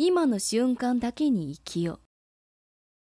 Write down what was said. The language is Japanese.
今の瞬間だけに生きよう。